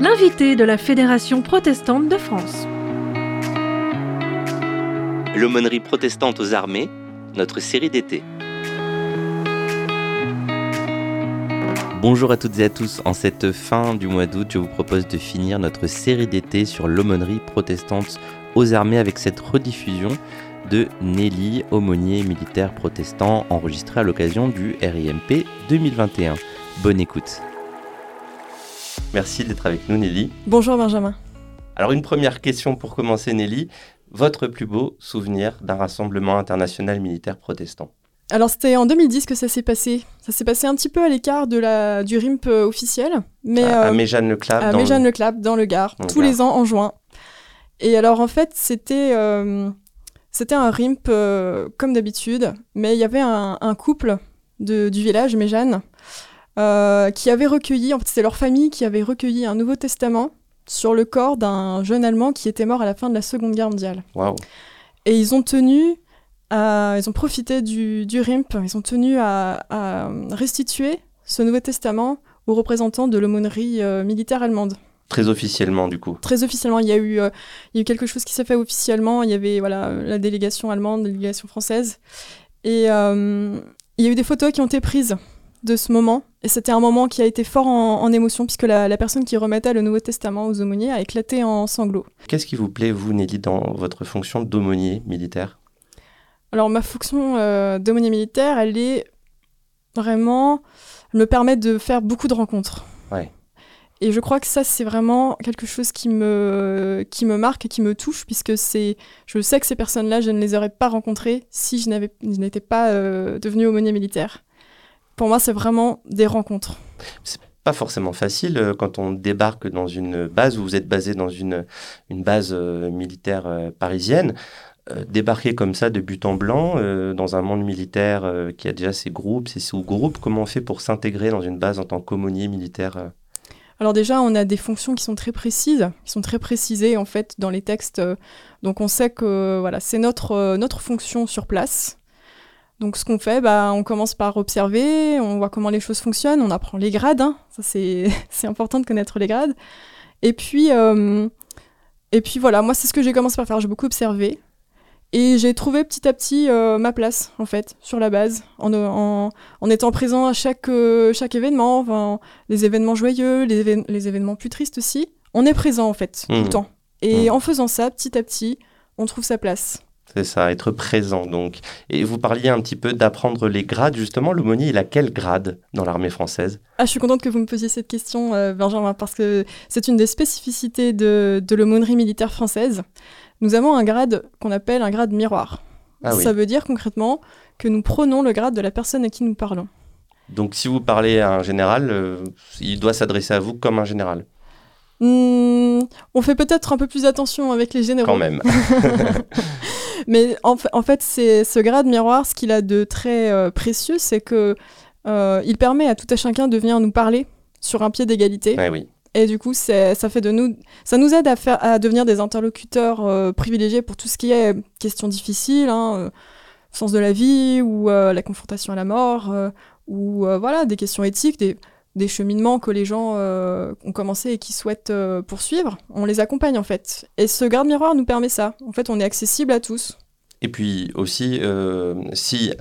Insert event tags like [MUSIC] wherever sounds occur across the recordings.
L'invité de la Fédération protestante de France. L'aumônerie protestante aux armées, notre série d'été. Bonjour à toutes et à tous. En cette fin du mois d'août, je vous propose de finir notre série d'été sur l'aumônerie protestante aux armées avec cette rediffusion de Nelly, aumônier militaire protestant, enregistré à l'occasion du RIMP 2021. Bonne écoute. Merci d'être avec nous, Nelly. Bonjour, Benjamin. Alors, une première question pour commencer, Nelly. Votre plus beau souvenir d'un rassemblement international militaire protestant? Alors c'était en 2010 que ça s'est passé. Ça s'est passé un petit peu à l'écart de la du RIMP euh, officiel, mais à, à Méjeanne-le-Clap, à dans, dans le Gard, Dans le tous Gard. les ans en juin. Et alors en fait c'était euh, c'était un RIMP euh, comme d'habitude, mais il y avait un, un couple de, du village Méjeanne euh, qui avait recueilli, en fait c'était leur famille qui avait recueilli un Nouveau Testament sur le corps d'un jeune Allemand qui était mort à la fin de la Seconde Guerre mondiale. Et ils ont tenu, à- ils ont profité du, du RIMP, ils ont tenu à, à restituer ce Nouveau Testament aux représentants de l'aumônerie euh, militaire allemande. Très officiellement, du coup. Très officiellement, il y a eu, euh, il y a eu quelque chose qui s'est fait officiellement. Il y avait voilà la délégation allemande, la délégation française, et euh, il y a eu des photos qui ont été prises de ce moment. Et c'était un moment qui a été fort en, en émotion puisque la, la personne qui remettait le Nouveau Testament aux aumôniers a éclaté en sanglots. Qu'est-ce qui vous plaît, vous, Nelly, dans votre fonction d'aumônier militaire? Alors ma fonction euh, d'aumônier militaire, elle est vraiment elle me permet de faire beaucoup de rencontres. Ouais. Et je crois que ça c'est vraiment quelque chose qui me qui me marque et qui me touche puisque c'est je sais que ces personnes-là je ne les aurais pas rencontrées si je n'étais pas euh, devenue aumônier militaire. Pour moi c'est vraiment des rencontres. Pas forcément facile euh, quand on débarque dans une base, où vous êtes basé dans une, une base euh, militaire euh, parisienne. Débarquer comme ça de but en blanc dans un monde militaire qui a déjà ses groupes, ses sous-groupes, comment on fait pour s'intégrer dans une base en tant qu'aumônier militaire Alors déjà, on a des fonctions qui sont très précises, qui sont très précisées en fait dans les textes. Donc on sait que voilà, c'est notre, euh, notre fonction sur place. Donc ce qu'on fait, bah, on commence par observer, on voit comment les choses fonctionnent, on apprend les grades, hein. ça c'est [LAUGHS] c'est important de connaître les grades. Et puis, euh, et puis voilà, moi c'est ce que j'ai commencé par faire, j'ai beaucoup observé. Et j'ai trouvé petit à petit euh, ma place, en fait, sur la base, en, en, en étant présent à chaque, euh, chaque événement, enfin, les événements joyeux, les, évén- les événements plus tristes aussi. On est présent, en fait, tout le temps. Et Mhm. en faisant ça, petit à petit, on trouve sa place. C'est ça, être présent donc. Et vous parliez un petit peu d'apprendre les grades, justement. L'aumônier, il a quel grade dans l'armée française? Ah, je suis contente que vous me posiez cette question, euh, Benjamin, parce que c'est une des spécificités de, de l'aumônerie militaire française. Nous avons un grade qu'on appelle un grade miroir. Ah oui. Ça veut dire concrètement que nous prenons le grade de la personne à qui nous parlons. Donc si vous parlez à un général, euh, il doit s'adresser à vous comme un général, Hmm, on fait peut-être un peu plus attention avec les généraux. quand même. [LAUGHS] Mais en, fa- en fait, c'est ce grade miroir, ce qu'il a de très euh, précieux, c'est que euh, il permet à tout à chacun de venir nous parler sur un pied d'égalité. Ouais, oui. Et du coup, ça fait de nous, ça nous aide à faire, à devenir des interlocuteurs euh, privilégiés pour tout ce qui est questions difficiles, hein, euh, sens de la vie ou euh, la confrontation à la mort, ou voilà des questions éthiques, des, des cheminements que les gens ont commencé et qui souhaitent poursuivre. On les accompagne en fait. Et ce garde miroir nous permet ça. En fait, on est accessible à tous. Et puis aussi, si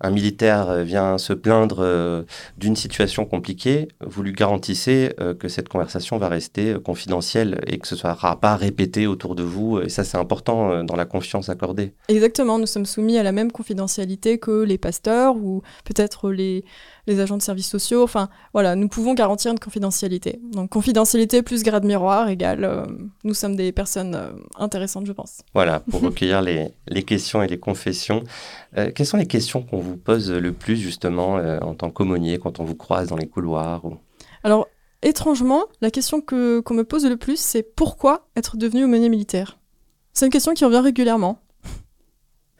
un militaire euh, vient se plaindre euh, d'une situation compliquée, vous lui garantissez euh, que cette conversation va rester confidentielle et que ce ne sera pas répété autour de vous. Et ça, c'est important dans la confiance accordée. Exactement, nous sommes soumis à la même confidentialité que les pasteurs ou peut-être les, les agents de services sociaux. Enfin, voilà, nous pouvons garantir une confidentialité. Donc, confidentialité plus grade miroir égale, euh, nous sommes des personnes euh, intéressantes, je pense. Voilà, pour [LAUGHS] recueillir les, les questions et les confessions. Euh, quelles sont les questions qu'on vous pose le plus, justement, en tant qu'aumônier, quand on vous croise dans les couloirs ou- Alors, étrangement, la question que, qu'on me pose le plus, c'est pourquoi être devenu aumônier militaire? C'est une question qui revient régulièrement.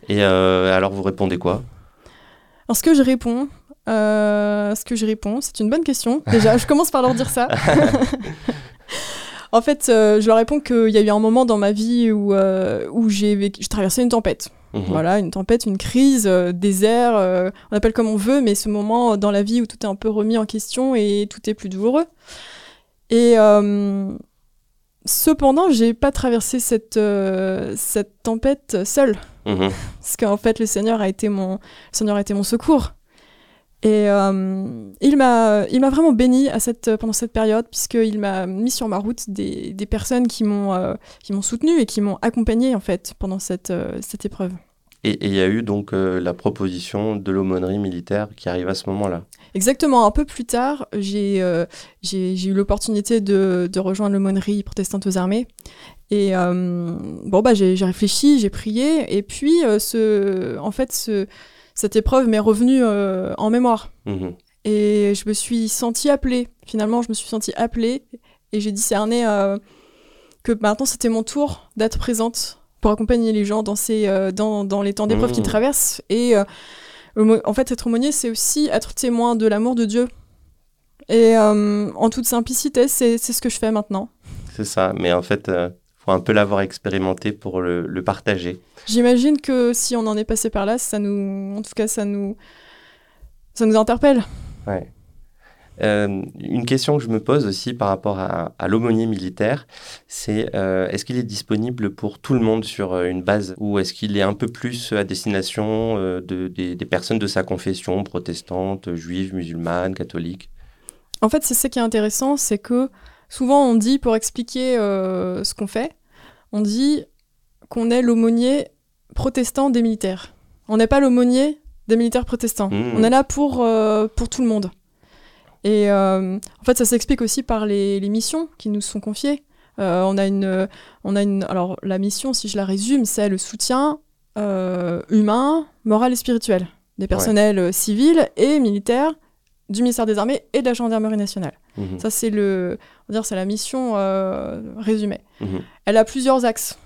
Et alors, vous répondez quoi? Alors, ce que je réponds, euh, ce que je réponds, c'est une bonne question. Déjà, je commence par leur dire ça. [LAUGHS] En fait, je leur réponds qu'il y a eu un moment dans ma vie où, où j'ai traversé une tempête. Mhm. Voilà, une tempête, une crise, désert, on appelle comme on veut, mais ce moment dans la vie où tout est un peu remis en question et tout est plus douloureux. Et cependant, j'ai pas traversé cette, cette tempête seule. Mhm. Parce qu'en fait, le Seigneur a été mon, le Seigneur a été mon secours. Et euh, il m'a vraiment béni à cette, pendant cette période, puisqu'il m'a mis sur ma route des, des personnes qui m'ont euh, m'ont soutenu et qui m'ont accompagné en fait pendant cette, euh, cette épreuve. Et il y a eu donc la proposition de l'aumônerie militaire qui arrive à ce moment-là. Exactement, un peu plus tard, j'ai eu l'opportunité de, de, rejoindre l'aumônerie protestante aux armées. Et bon, bah, j'ai réfléchi, j'ai prié, et puis ce, en fait, ce, cette épreuve m'est revenue euh, en mémoire. Mhm. Et je me suis sentie appelée. Finalement, je me suis sentie appelée et j'ai discerné euh, que maintenant c'était mon tour d'être présente pour accompagner les gens dans, ces, euh, dans, dans, les temps d'épreuve qu'ils mhm. traversent. Et en fait, être aumônier, c'est aussi être témoin de l'amour de Dieu. Et en toute simplicité, c'est ce que je fais maintenant. C'est ça, mais en fait, un peu l'avoir expérimenté pour le, partager. J'imagine que si on en est passé par là, ça nous, en tout cas, ça nous, ça nous interpelle. Ouais. Euh, une question que je me pose aussi par rapport à, l'aumônier militaire, c'est euh, est-ce qu'il est disponible pour tout le monde sur euh, une base? Ou est-ce qu'il est un peu plus à destination de, des, des, personnes de sa confession, protestantes, juives, musulmanes, catholiques? En fait, c'est ce qui est intéressant, c'est que souvent on dit pour expliquer ce qu'on fait, on dit qu'on est l'aumônier protestant des militaires. On n'est pas l'aumônier des militaires protestants. Mmh. On est là pour, euh, pour tout le monde. Et euh, en fait, ça s'explique aussi par les, missions qui nous sont confiées. Euh, on, a une, on a une. Alors, la mission, si je la résume, c'est le soutien humain, moral et spirituel des personnels civils et militaires du ministère des Armées et de la Gendarmerie nationale. Mmh. Ça, c'est le, on dire, c'est la mission résumée. Mmh. Elle a plusieurs axes.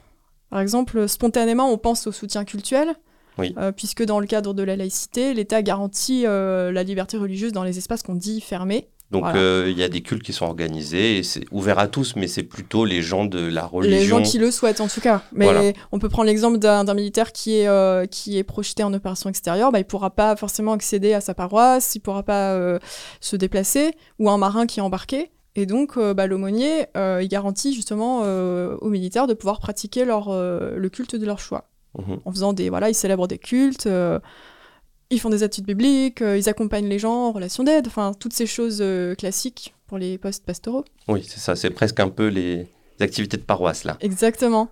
Par exemple, spontanément, on pense au soutien culturel, euh, puisque dans le cadre de la laïcité, l'État garantit euh, la liberté religieuse dans les espaces qu'on dit fermés. Donc euh, il y a des cultes qui sont organisés, et c'est ouvert à tous, mais c'est plutôt les gens de la religion. Les gens qui le souhaitent en tout cas. Mais on peut prendre l'exemple d'un militaire qui est, qui est projeté en opération extérieure, bah, il ne pourra pas forcément accéder à sa paroisse, il ne pourra pas se déplacer, ou un marin qui est embarqué. Et donc, euh, bah, l'aumônier, euh, il garantit justement euh, aux militaires de pouvoir pratiquer leur, le culte de leur choix. Mhm. En faisant des. Voilà, ils célèbrent des cultes, ils font des études bibliques, ils accompagnent les gens en relation d'aide, enfin, toutes ces choses classiques pour les postes pastoraux. Oui, c'est ça, c'est presque un peu les activités de paroisse, là. Exactement.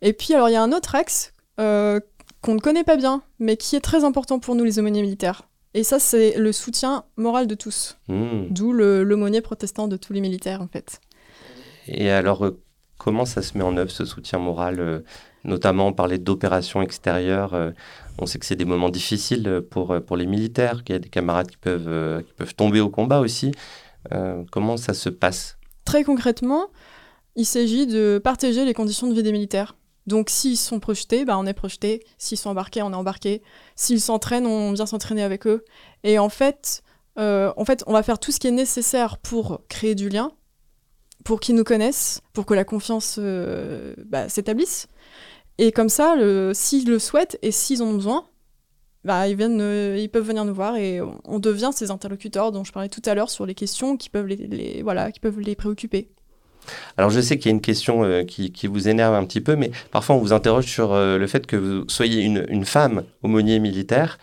Et puis, alors, il y a un autre axe qu'on ne connaît pas bien, mais qui est très important pour nous, les aumôniers militaires. Et ça, c'est le soutien moral de tous. Hmm. D'où l'aumônier protestant de tous les militaires, en fait. Et alors, euh, comment ça se met en œuvre, ce soutien moral euh, Notamment, parlait d'opérations extérieures. Euh, on sait que c'est des moments difficiles pour, pour les militaires, qu'il y a des camarades qui peuvent, qui peuvent tomber au combat aussi. comment ça se passe? Très concrètement, il s'agit de partager les conditions de vie des militaires. Donc s'ils sont projetés, bah, on est projeté. S'ils sont embarqués, on est embarqué. S'ils s'entraînent, on vient s'entraîner avec eux. Et en fait, euh, en fait, on va faire tout ce qui est nécessaire pour créer du lien, pour qu'ils nous connaissent, pour que la confiance euh, bah, s'établisse. Et comme ça, s'ils le souhaitent et s'ils ont besoin, bah, euh, ils peuvent venir nous voir et on devient ces interlocuteurs dont je parlais tout à l'heure sur les questions qui peuvent les préoccuper. Alors je sais qu'il y a une question euh, qui, vous énerve un petit peu, mais parfois on vous interroge sur euh, le fait que vous soyez une, femme aumônier militaire.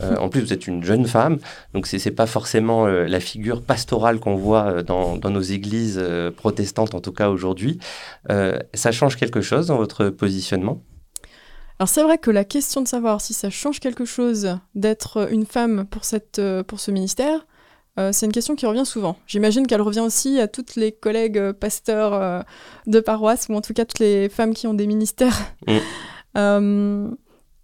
Euh, en plus, vous êtes une jeune femme, donc ce n'est pas forcément la figure pastorale qu'on voit dans, nos églises protestantes, en tout cas aujourd'hui. ça change quelque chose dans votre positionnement? Alors c'est vrai que la question de savoir si ça change quelque chose d'être une femme pour, cette, pour ce ministère, euh, c'est une question qui revient souvent. J'imagine qu'elle revient aussi à toutes les collègues euh, pasteurs euh, de paroisse, ou en tout cas toutes les femmes qui ont des ministères. Mm. [LAUGHS]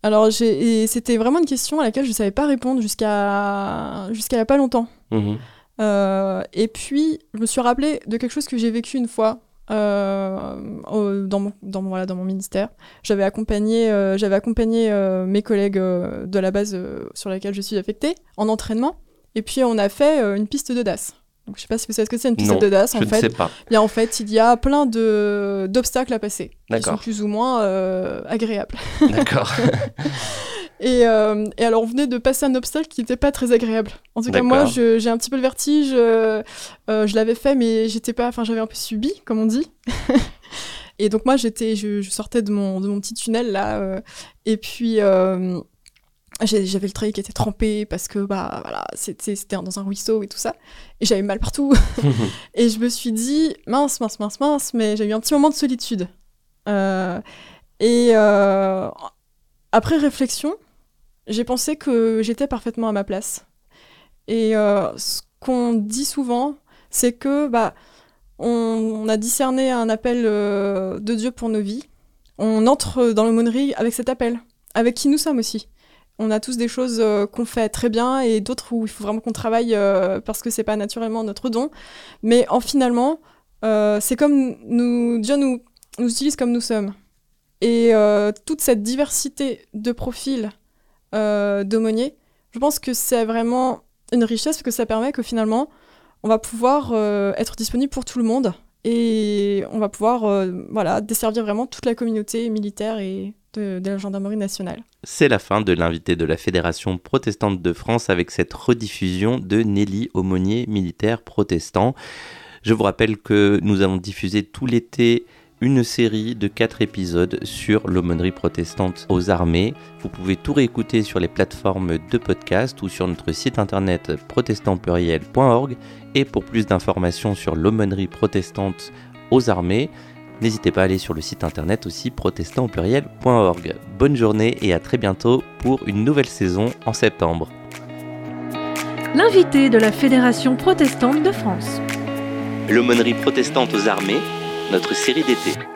alors, c'était vraiment une question à laquelle je ne savais pas répondre jusqu'à jusqu'à il n'y a pas longtemps. Mm-hmm. et puis, je me suis rappelé de quelque chose que j'ai vécu une fois dans, mon, dans, voilà, dans mon ministère. J'avais accompagné, j'avais accompagné mes collègues de la base sur laquelle je suis affectée en entraînement. Et puis on a fait euh, une piste d'audace. Donc, je sais pas si vous savez ce que c'est une piste de DAS. En je fait, ne sais pas. Bien, en fait, il y a plein de d'obstacles à passer qui sont plus ou moins euh, agréables. D'accord. [LAUGHS] Et, euh, et alors, on venait de passer un obstacle qui n'était pas très agréable. En tout cas, moi, j'ai un petit peu le vertige. euh, je l'avais fait, mais j'étais pas. Enfin, j'avais un peu subi, comme on dit. [LAUGHS] et donc, moi, j'étais, je, je sortais de mon, de mon petit tunnel là. et puis. J'avais le treillis qui était trempé parce que bah voilà c'était dans un ruisseau et tout ça et j'avais mal partout [LAUGHS] et je me suis dit mince mince mince mince mais j'ai eu un petit moment de solitude Euh, et euh, après réflexion j'ai pensé que j'étais parfaitement à ma place. Et euh, ce qu'on dit souvent, c'est que bah, on, on a discerné un appel de Dieu pour nos vies. On entre dans l'aumônerie avec cet appel, avec qui nous sommes aussi. On a tous des choses euh, qu'on fait très bien et d'autres où il faut vraiment qu'on travaille euh, parce que c'est pas naturellement notre don. Mais en finalement, euh, c'est comme nous, Dieu nous, nous utilise comme nous sommes. Et toute cette diversité de profils d'aumôniers, je pense que c'est vraiment une richesse parce que ça permet que finalement, on va pouvoir être disponible pour tout le monde et on va pouvoir euh, voilà, desservir vraiment toute la communauté militaire et de, de la gendarmerie nationale. C'est la fin de l'invité de la Fédération protestante de France avec cette rediffusion de Nelly Aumônier, militaire protestant. Je vous rappelle que nous avons diffusé tout l'été une série de quatre épisodes sur l'aumônerie protestante aux armées. Vous pouvez tout réécouter sur les plateformes de podcast ou sur notre site internet protestantpluriel.org. Et pour plus d'informations sur l'aumônerie protestante aux armées, n'hésitez pas à aller sur le site internet aussi protestantpluriel.org. Bonne journée et à très bientôt pour une nouvelle saison en septembre. L'invité de la Fédération protestante de France. L'aumônerie protestante aux armées, notre série d'été.